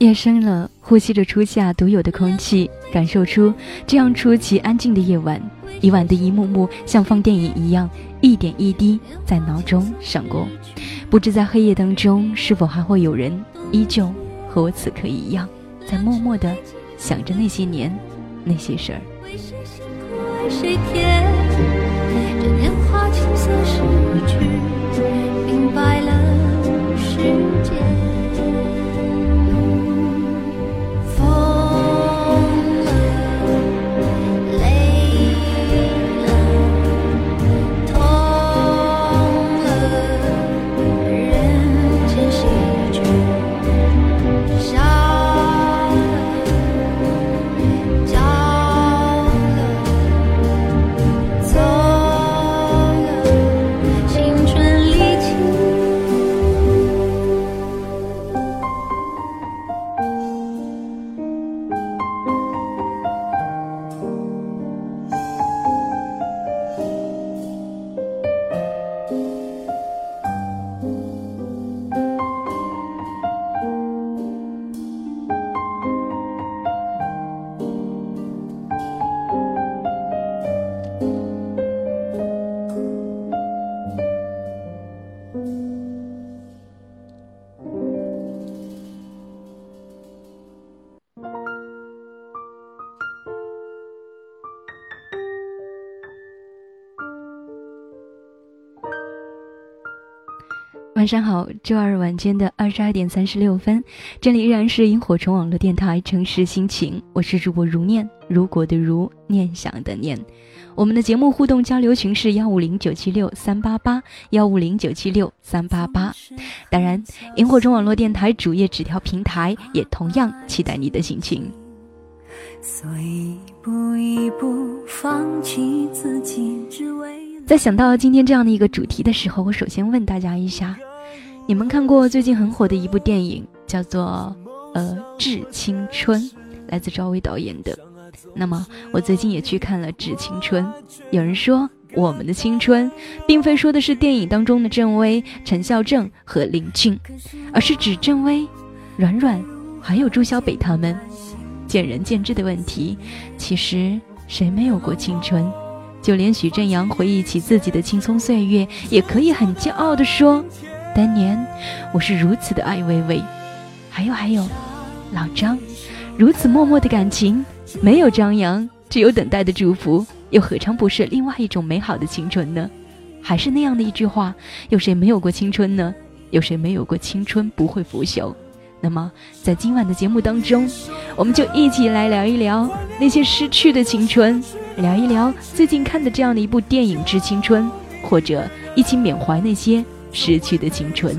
夜深了，呼吸着初夏独有的空气，感受出这样出奇安静的夜晚。以往的一幕幕像放电影一样，一点一滴在脑中闪过。不知在黑夜当中，是否还会有人依旧和我此刻一样，在默默的想着那些年那些事儿。晚上好，周二晚间的二十二点三十六分，这里依然是萤火虫网络电台城市心情，我是主播如念，如果的如，念想的念。我们的节目互动交流群是幺五零九七六三八八幺五零九七六三八八。当然，萤火虫网络电台主页纸条平台也同样期待你的心情。所以一步一步放弃自己，只为在想到今天这样的一个主题的时候，我首先问大家一下。你们看过最近很火的一部电影，叫做《呃致青春》，来自赵薇导演的。那么我最近也去看了《致青春》。有人说，我们的青春，并非说的是电影当中的郑薇、陈孝正和林俊，而是指郑薇、软软，还有朱小北他们。见仁见智的问题，其实谁没有过青春？就连许正阳回忆起自己的青葱岁月，也可以很骄傲地说。当年我是如此的爱薇薇，还有还有，老张，如此默默的感情，没有张扬，只有等待的祝福，又何尝不是另外一种美好的青春呢？还是那样的一句话，有谁没有过青春呢？有谁没有过青春不会腐朽？那么在今晚的节目当中，我们就一起来聊一聊那些失去的青春，聊一聊最近看的这样的一部电影《致青春》，或者一起缅怀那些。失去的青春。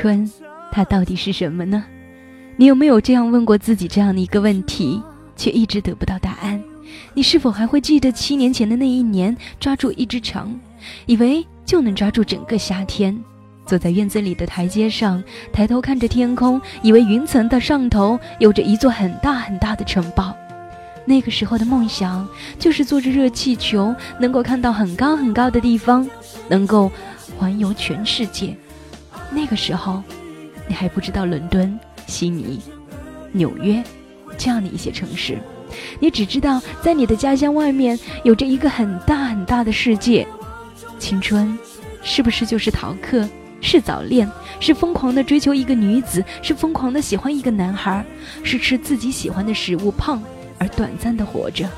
春，它到底是什么呢？你有没有这样问过自己这样的一个问题，却一直得不到答案？你是否还会记得七年前的那一年，抓住一只蝉，以为就能抓住整个夏天？坐在院子里的台阶上，抬头看着天空，以为云层的上头有着一座很大很大的城堡。那个时候的梦想，就是坐着热气球，能够看到很高很高的地方，能够环游全世界。那个时候，你还不知道伦敦、悉尼、纽约这样的一些城市，你只知道在你的家乡外面有着一个很大很大的世界。青春，是不是就是逃课、是早恋，是疯狂的追求一个女子，是疯狂的喜欢一个男孩，是吃自己喜欢的食物胖而短暂的活着，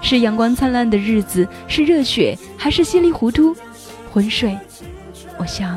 是阳光灿烂的日子，是热血还是稀里糊涂昏睡？我想，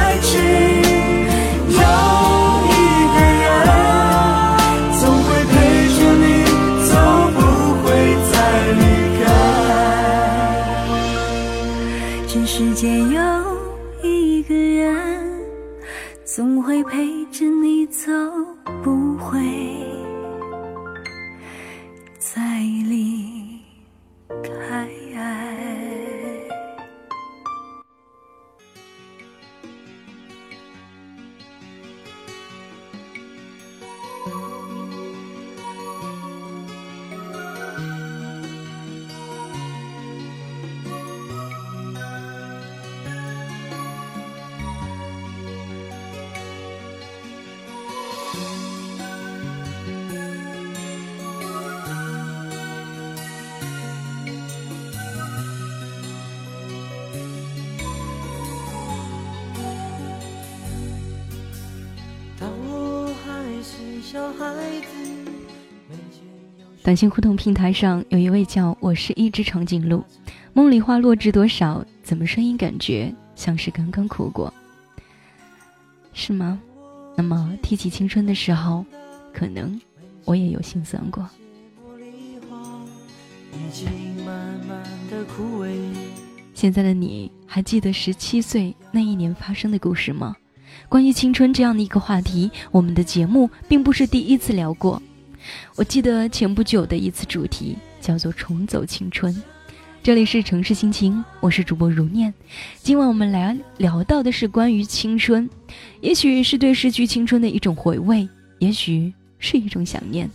总会陪着你走，不会。短信互动平台上有一位叫我是一只长颈鹿，梦里花落知多少？怎么声音感觉像是刚刚哭过？是吗？那么提起青春的时候，可能我也有心酸过。现在的你还记得十七岁那一年发生的故事吗？关于青春这样的一个话题，我们的节目并不是第一次聊过。我记得前不久的一次主题叫做“重走青春”。这里是城市心情，我是主播如念。今晚我们来聊到的是关于青春，也许是对失去青春的一种回味，也许是一种想念。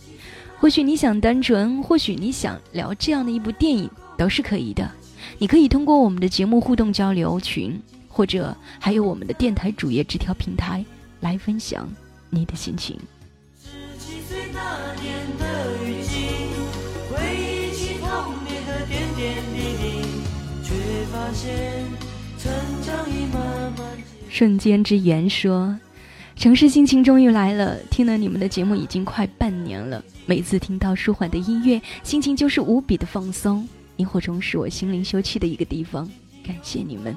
或许你想单纯，或许你想聊这样的一部电影，都是可以的。你可以通过我们的节目互动交流群，或者还有我们的电台主页纸条平台来分享你的心情。瞬间之缘说：“城市心情终于来了，听了你们的节目已经快半年了。每次听到舒缓的音乐，心情就是无比的放松。萤火虫是我心灵休憩的一个地方，感谢你们，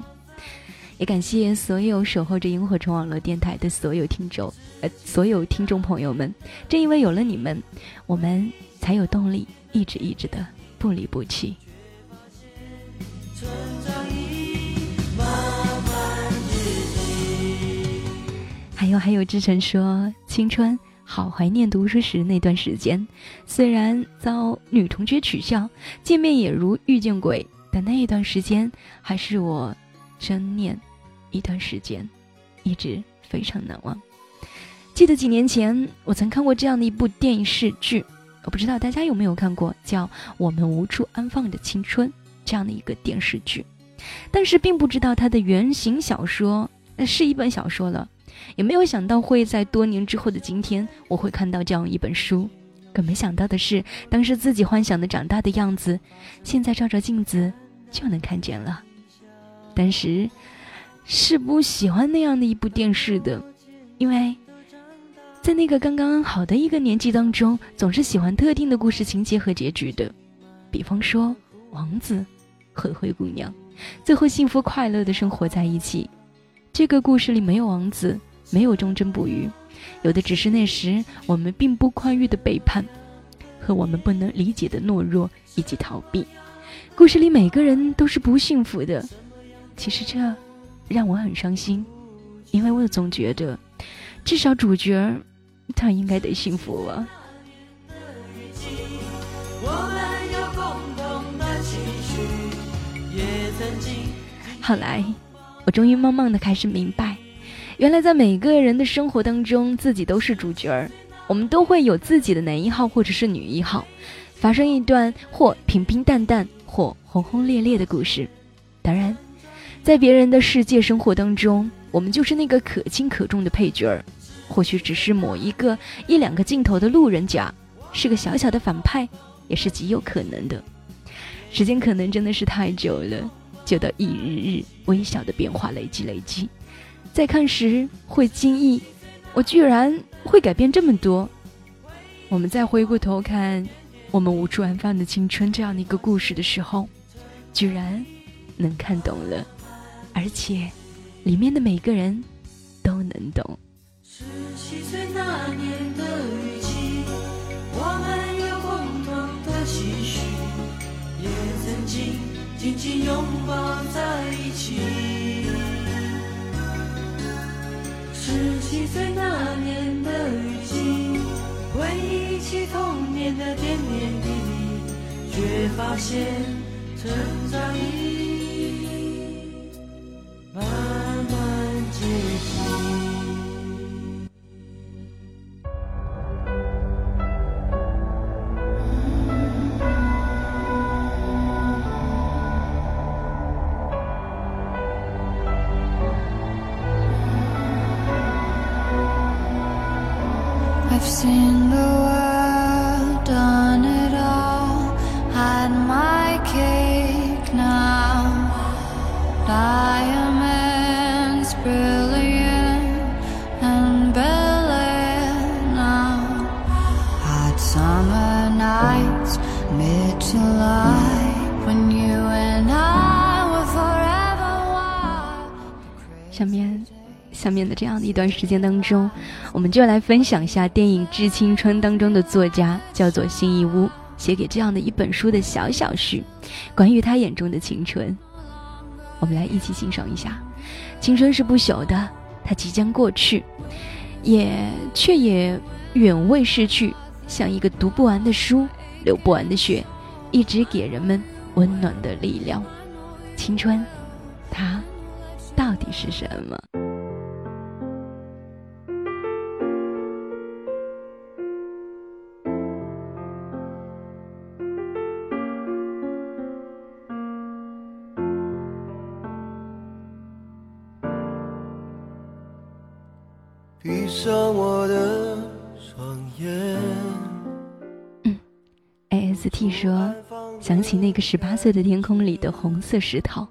也感谢所有守候着萤火虫网络电台的所有听众，呃，所有听众朋友们。正因为有了你们，我们才有动力一直一直的不离不弃。”还有还有，志成说青春好怀念读书时那段时间，虽然遭女同学取笑，见面也如遇见鬼，但那一段时间还是我真念一段时间，一直非常难忘。记得几年前我曾看过这样的一部电视剧，我不知道大家有没有看过，叫《我们无处安放的青春》这样的一个电视剧，但是并不知道它的原型小说那是一本小说了。也没有想到会在多年之后的今天，我会看到这样一本书。更没想到的是，当时自己幻想的长大的样子，现在照照镜子就能看见了。当时是不喜欢那样的一部电视的，因为在那个刚刚好的一个年纪当中，总是喜欢特定的故事情节和结局的。比方说，王子和灰姑娘最后幸福快乐的生活在一起。这个故事里没有王子。没有忠贞不渝，有的只是那时我们并不宽裕的背叛，和我们不能理解的懦弱以及逃避。故事里每个人都是不幸福的，其实这让我很伤心，因为我总觉得，至少主角他应该得幸福啊。后来，我终于慢慢的开始明白。原来，在每个人的生活当中，自己都是主角。我们都会有自己的男一号或者是女一号，发生一段或平平淡淡或轰轰烈烈的故事。当然，在别人的世界生活当中，我们就是那个可轻可重的配角儿，或许只是某一个一两个镜头的路人甲，是个小小的反派，也是极有可能的。时间可能真的是太久了，久到一日日微小的变化累积累积，再看时会惊异，我居然会改变这么多。我们再回过头看我们无处安放的青春这样的一个故事的时候，居然能看懂了，而且里面的每个人都能懂。十七岁那年的雨季，我们有共同的期许，也曾经紧紧拥抱在一起。十七岁那年的雨季。回忆起童年的点点滴滴，却发现成长已下面的这样的一段时间当中，我们就来分享一下电影《致青春》当中的作家叫做辛夷乌写给这样的一本书的小小序，关于他眼中的青春。我们来一起欣赏一下。青春是不朽的，它即将过去，也却也远未逝去，像一个读不完的书，流不完的血，一直给人们温暖的力量。青春，它。到底是什么？那个十八岁的天空里的红色石头。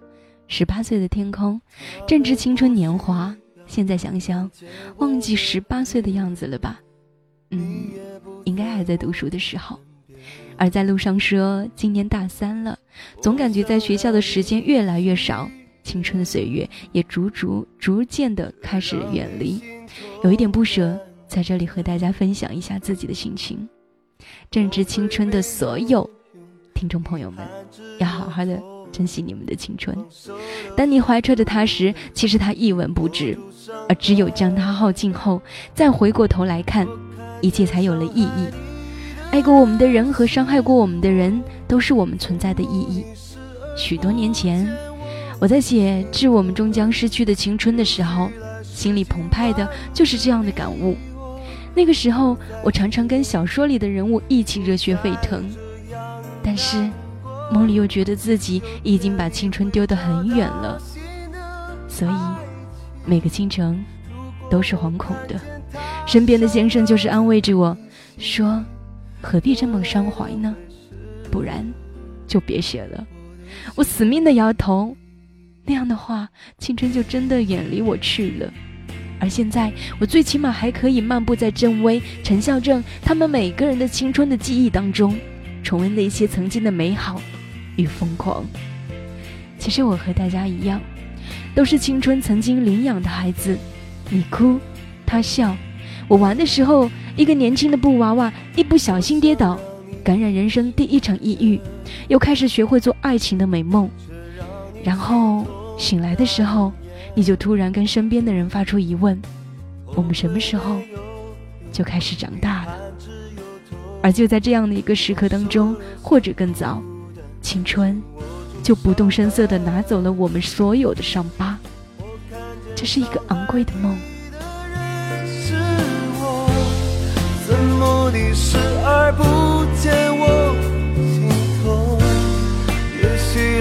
十八岁的天空，正值青春年华。现在想想，忘记十八岁的样子了吧？嗯，应该还在读书的时候。而在路上说，今年大三了，总感觉在学校的时间越来越少，青春的岁月也逐逐逐渐的开始远离，有一点不舍。在这里和大家分享一下自己的心情。正值青春的所有听众朋友们，要好好的。珍惜你们的青春。当你怀揣着它时，其实它一文不值；而只有将它耗尽后，再回过头来看，一切才有了意义。爱过我们的人和伤害过我们的人，都是我们存在的意义。许多年前，我在写《致我们终将失去的青春》的时候，心里澎湃的就是这样的感悟。那个时候，我常常跟小说里的人物一起热血沸腾，但是。梦里又觉得自己已经把青春丢得很远了，所以每个清晨都是惶恐的。身边的先生就是安慰着我说：“何必这么伤怀呢？不然就别写了。”我死命的摇头，那样的话，青春就真的远离我去了。而现在，我最起码还可以漫步在郑微、陈孝正他们每个人的青春的记忆当中，重温那些曾经的美好。与疯狂。其实我和大家一样，都是青春曾经领养的孩子。你哭，他笑。我玩的时候，一个年轻的布娃娃一不小心跌倒，感染人生第一场抑郁，又开始学会做爱情的美梦。然后醒来的时候，你就突然跟身边的人发出疑问：我们什么时候就开始长大？而就在这样的一个时刻当中，或者更早。青春，就不动声色地拿走了我们所有的伤疤。这是一个昂贵的梦。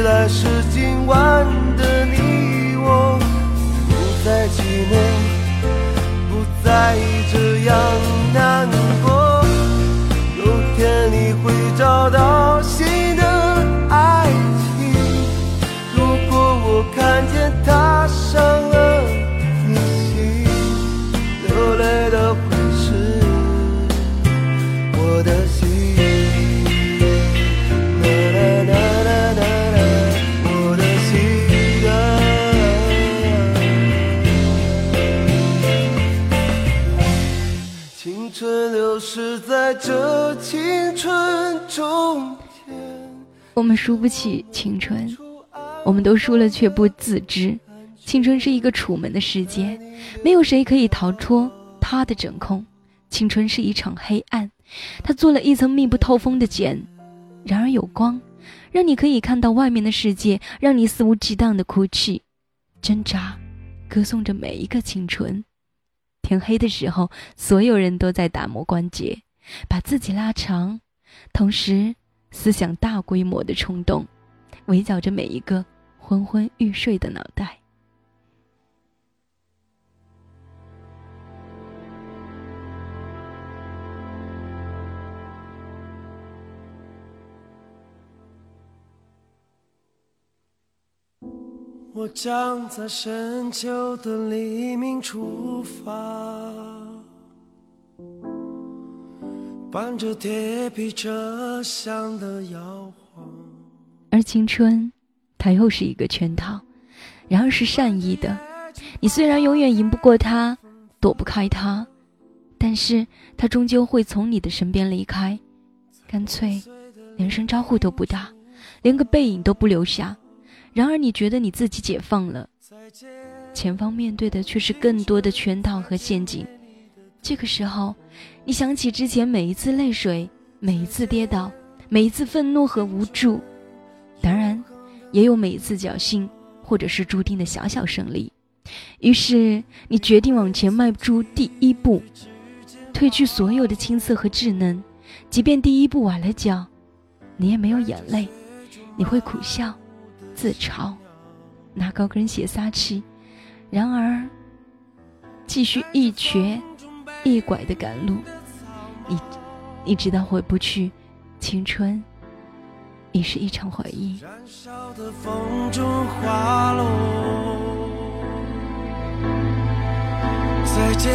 来世今晚的你。寂寞，不再这样难过。青春中间。我们输不起青春，我们都输了却不自知。青春是一个楚门的世界，没有谁可以逃脱他的掌控。青春是一场黑暗，它做了一层密不透风的茧。然而有光，让你可以看到外面的世界，让你肆无忌惮的哭泣、挣扎，歌颂着每一个青春。天黑的时候，所有人都在打磨关节，把自己拉长，同时思想大规模的冲动，围剿着每一个昏昏欲睡的脑袋。我将在深秋的黎明出发，伴着铁皮车厢的摇晃。而青春，它又是一个圈套，然而是善意的。你虽然永远赢不过他，躲不开他，但是他终究会从你的身边离开，干脆连声招呼都不打，连个背影都不留下。然而你觉得你自己解放了，前方面对的却是更多的圈套和陷阱。这个时候，你想起之前每一次泪水，每一次跌倒，每一次愤怒和无助，当然，也有每一次侥幸或者是注定的小小胜利。于是，你决定往前迈出第一步，褪去所有的青涩和稚嫩。即便第一步崴了脚，你也没有眼泪，你会苦笑。自嘲，拿高跟鞋撒气，然而继续一瘸一拐的赶路。你，你知道回不去，青春已是一场回忆。燃烧的风中滑落。再见，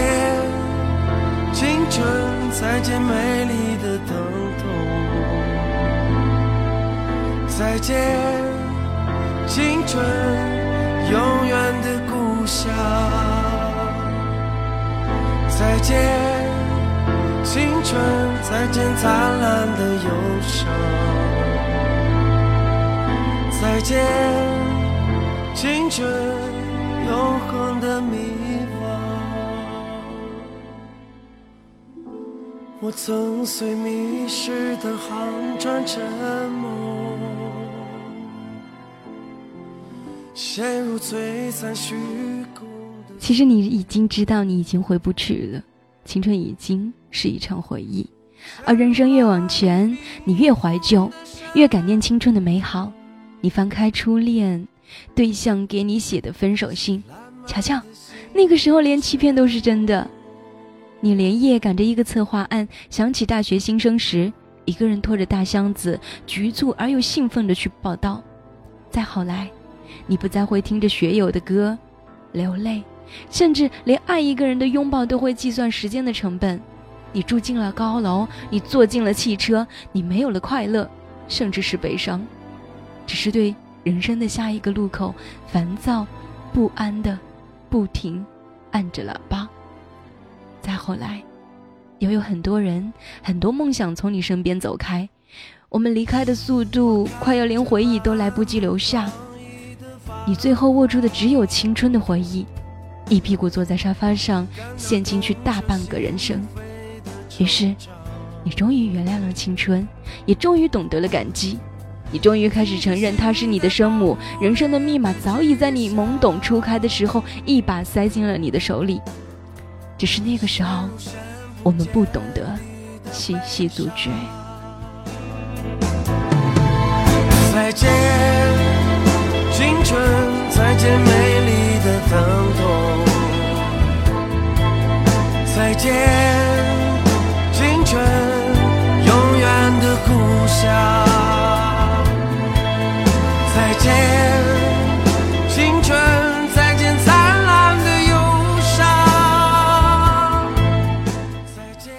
青春，再见美丽的疼痛。再见。青春，永远的故乡。再见，青春，再见灿烂的忧伤。再见，青春，永恒的迷惘。我曾随迷失的航船沉没。陷入璀璨虚空其实你已经知道，你已经回不去了。青春已经是一场回忆，而人生越往前，你越怀旧，越感念青春的美好。你翻开初恋对象给你写的分手信，瞧瞧，那个时候连欺骗都是真的。你连夜赶着一个策划案，想起大学新生时，一个人拖着大箱子，局促而又兴奋地去报道。再后来。你不再会听着学友的歌流泪，甚至连爱一个人的拥抱都会计算时间的成本。你住进了高楼，你坐进了汽车，你没有了快乐，甚至是悲伤，只是对人生的下一个路口烦躁不安的不停按着喇叭。再后来，又有很多人、很多梦想从你身边走开，我们离开的速度快要连回忆都来不及留下。你最后握住的只有青春的回忆，一屁股坐在沙发上，陷进去大半个人生。于是，你终于原谅了青春，也终于懂得了感激。你终于开始承认她是你的生母，人生的密码早已在你懵懂初开的时候一把塞进了你的手里。只是那个时候，我们不懂得细细咀嚼。再见。青春，再见美丽的疼痛。再见，青春，永远的故乡。再见，青春，再见灿烂的忧伤。再见。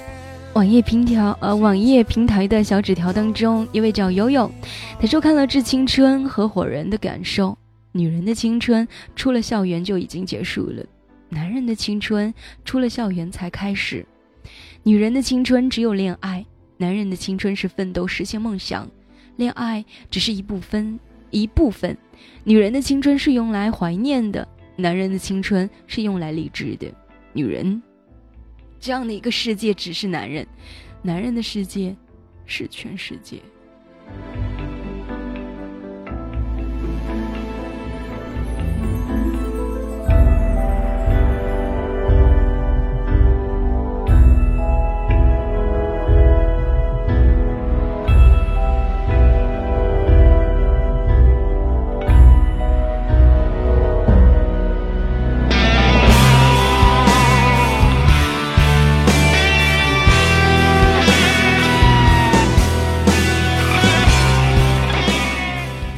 网页平条呃，网页平台的小纸条当中，一位叫悠悠，他说看了《致青春》合伙人的感受：女人的青春出了校园就已经结束了。男人的青春出了校园才开始，女人的青春只有恋爱，男人的青春是奋斗实现梦想，恋爱只是一部分一部分。女人的青春是用来怀念的，男人的青春是用来励志的。女人这样的一个世界只是男人，男人的世界是全世界。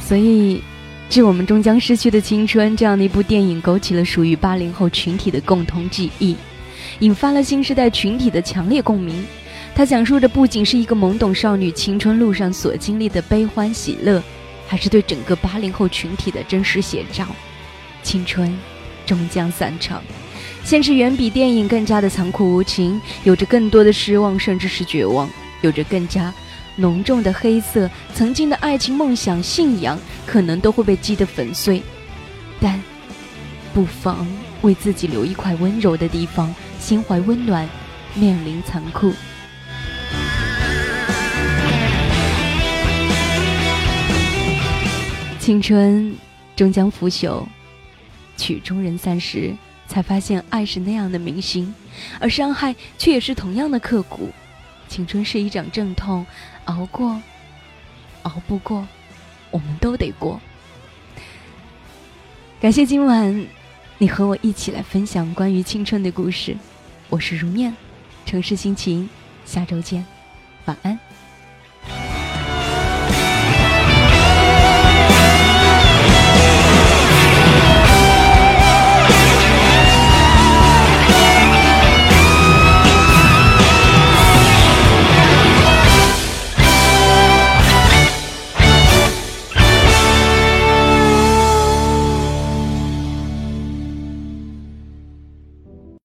所以，《致我们终将逝去的青春》这样的一部电影，勾起了属于八零后群体的共同记忆，引发了新时代群体的强烈共鸣。它讲述的不仅是一个懵懂少女青春路上所经历的悲欢喜乐，还是对整个八零后群体的真实写照。青春终将散场，现实远比电影更加的残酷无情，有着更多的失望，甚至是绝望，有着更加。浓重的黑色，曾经的爱情、梦想、信仰，可能都会被击得粉碎。但，不妨为自己留一块温柔的地方，心怀温暖，面临残酷。青春终将腐朽，曲终人散时，才发现爱是那样的铭心，而伤害却也是同样的刻骨。青春是一场阵痛，熬过，熬不过，我们都得过。感谢今晚你和我一起来分享关于青春的故事，我是如念，城市心情，下周见，晚安。